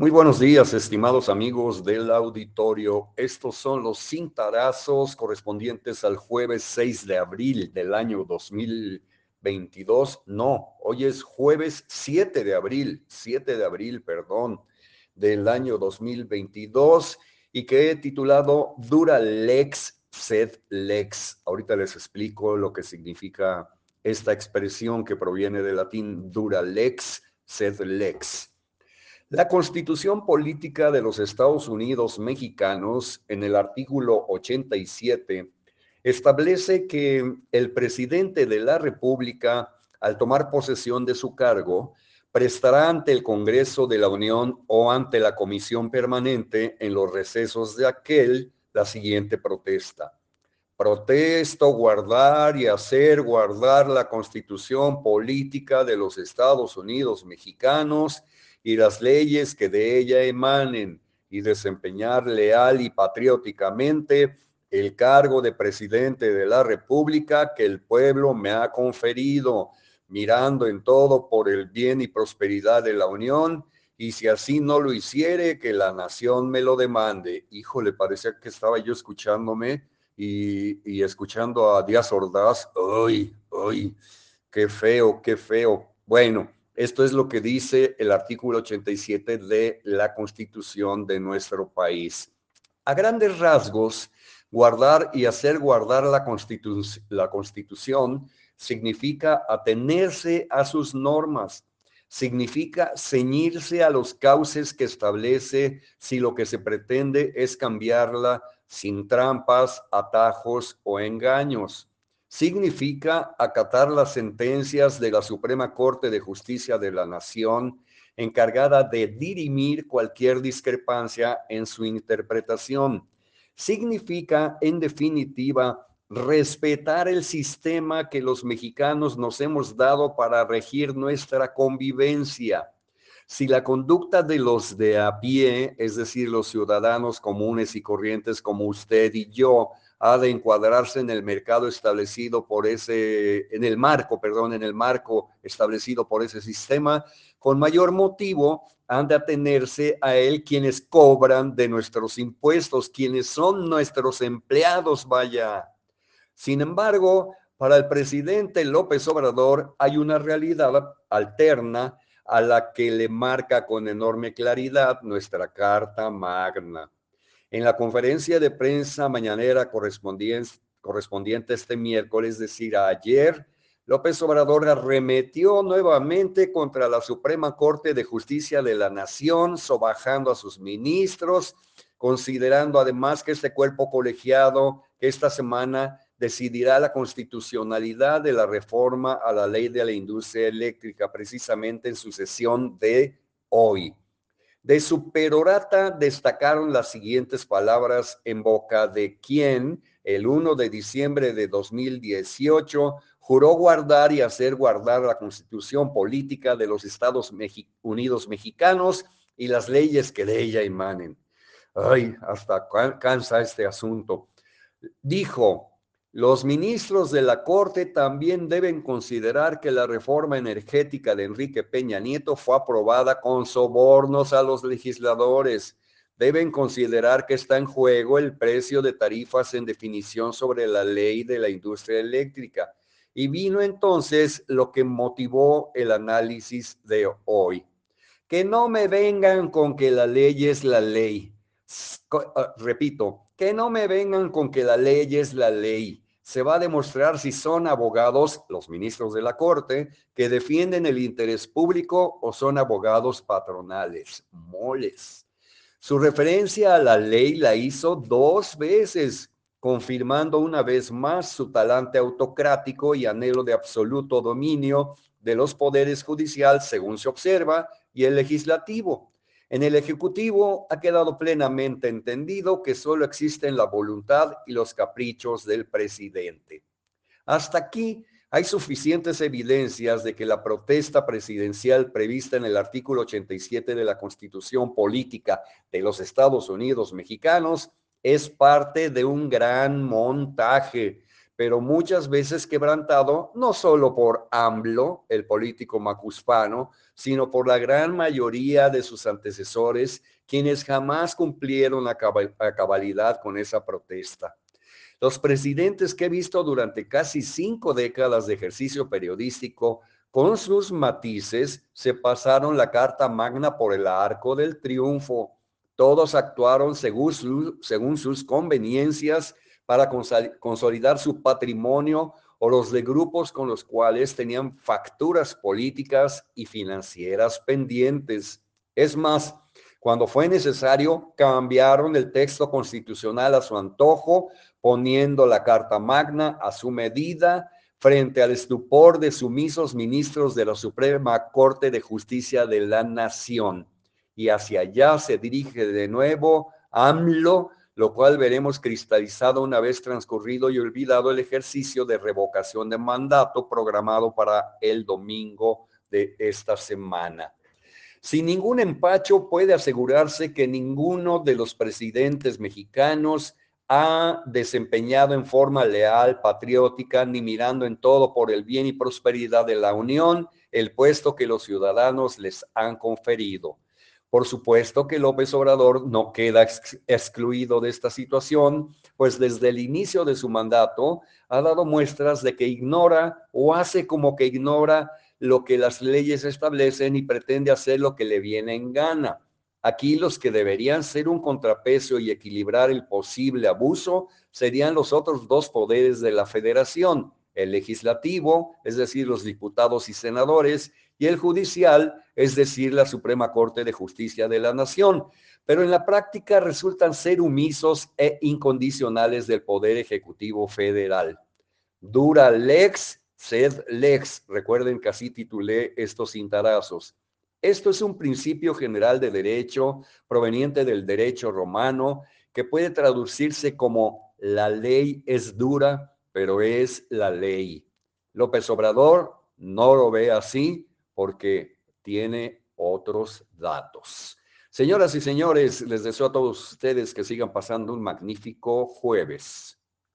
Muy buenos días, estimados amigos del auditorio. Estos son los cintarazos correspondientes al jueves 6 de abril del año 2022. No, hoy es jueves 7 de abril, 7 de abril, perdón, del año 2022 y que he titulado Dura Lex, sed lex. Ahorita les explico lo que significa esta expresión que proviene del latín dura lex, sed lex. La constitución política de los Estados Unidos mexicanos, en el artículo 87, establece que el presidente de la República, al tomar posesión de su cargo, prestará ante el Congreso de la Unión o ante la Comisión Permanente en los recesos de aquel la siguiente protesta. Protesto guardar y hacer guardar la constitución política de los Estados Unidos mexicanos y las leyes que de ella emanen y desempeñar leal y patrióticamente el cargo de presidente de la República que el pueblo me ha conferido, mirando en todo por el bien y prosperidad de la Unión, y si así no lo hiciere, que la nación me lo demande. Híjole, parecía que estaba yo escuchándome y, y escuchando a Díaz Ordaz. ¡Ay, ay! ¡Qué feo, qué feo! Bueno, esto es lo que dice el artículo 87 de la Constitución de nuestro país. A grandes rasgos, guardar y hacer guardar la, la Constitución significa atenerse a sus normas, significa ceñirse a los cauces que establece si lo que se pretende es cambiarla sin trampas, atajos o engaños significa acatar las sentencias de la Suprema Corte de Justicia de la Nación encargada de dirimir cualquier discrepancia en su interpretación. Significa, en definitiva, respetar el sistema que los mexicanos nos hemos dado para regir nuestra convivencia. Si la conducta de los de a pie, es decir, los ciudadanos comunes y corrientes como usted y yo, ha de encuadrarse en el mercado establecido por ese, en el marco, perdón, en el marco establecido por ese sistema, con mayor motivo han de atenerse a él quienes cobran de nuestros impuestos, quienes son nuestros empleados, vaya. Sin embargo, para el presidente López Obrador hay una realidad alterna a la que le marca con enorme claridad nuestra Carta Magna. En la conferencia de prensa mañanera correspondiente, este miércoles, es decir, ayer, López Obrador arremetió nuevamente contra la Suprema Corte de Justicia de la Nación, sobajando a sus ministros, considerando además que este cuerpo colegiado esta semana decidirá la constitucionalidad de la reforma a la ley de la industria eléctrica, precisamente en su sesión de hoy. De su perorata destacaron las siguientes palabras en boca de quien el 1 de diciembre de 2018 juró guardar y hacer guardar la constitución política de los Estados Unidos mexicanos y las leyes que de ella emanen. Ay, hasta cansa este asunto. Dijo, los ministros de la Corte también deben considerar que la reforma energética de Enrique Peña Nieto fue aprobada con sobornos a los legisladores. Deben considerar que está en juego el precio de tarifas en definición sobre la ley de la industria eléctrica. Y vino entonces lo que motivó el análisis de hoy. Que no me vengan con que la ley es la ley. Ah, repito, que no me vengan con que la ley es la ley. Se va a demostrar si son abogados, los ministros de la Corte, que defienden el interés público o son abogados patronales, moles. Su referencia a la ley la hizo dos veces, confirmando una vez más su talante autocrático y anhelo de absoluto dominio de los poderes judicial, según se observa, y el legislativo. En el Ejecutivo ha quedado plenamente entendido que solo existen la voluntad y los caprichos del presidente. Hasta aquí hay suficientes evidencias de que la protesta presidencial prevista en el artículo 87 de la Constitución Política de los Estados Unidos Mexicanos es parte de un gran montaje pero muchas veces quebrantado no solo por AMLO, el político macuspano, sino por la gran mayoría de sus antecesores, quienes jamás cumplieron a cabalidad con esa protesta. Los presidentes que he visto durante casi cinco décadas de ejercicio periodístico, con sus matices, se pasaron la Carta Magna por el arco del triunfo. Todos actuaron según, según sus conveniencias para consolidar su patrimonio o los de grupos con los cuales tenían facturas políticas y financieras pendientes. Es más, cuando fue necesario, cambiaron el texto constitucional a su antojo, poniendo la Carta Magna a su medida frente al estupor de sumisos ministros de la Suprema Corte de Justicia de la Nación. Y hacia allá se dirige de nuevo AMLO lo cual veremos cristalizado una vez transcurrido y olvidado el ejercicio de revocación de mandato programado para el domingo de esta semana. Sin ningún empacho puede asegurarse que ninguno de los presidentes mexicanos ha desempeñado en forma leal, patriótica, ni mirando en todo por el bien y prosperidad de la Unión el puesto que los ciudadanos les han conferido. Por supuesto que López Obrador no queda excluido de esta situación, pues desde el inicio de su mandato ha dado muestras de que ignora o hace como que ignora lo que las leyes establecen y pretende hacer lo que le viene en gana. Aquí los que deberían ser un contrapeso y equilibrar el posible abuso serían los otros dos poderes de la federación, el legislativo, es decir, los diputados y senadores, y el judicial, es decir, la Suprema Corte de Justicia de la Nación. Pero en la práctica resultan ser omisos e incondicionales del Poder Ejecutivo Federal. Dura lex, sed lex. Recuerden que así titulé estos cintarazos. Esto es un principio general de derecho proveniente del derecho romano que puede traducirse como la ley es dura, pero es la ley. López Obrador no lo ve así porque tiene otros datos. Señoras y señores, les deseo a todos ustedes que sigan pasando un magnífico jueves.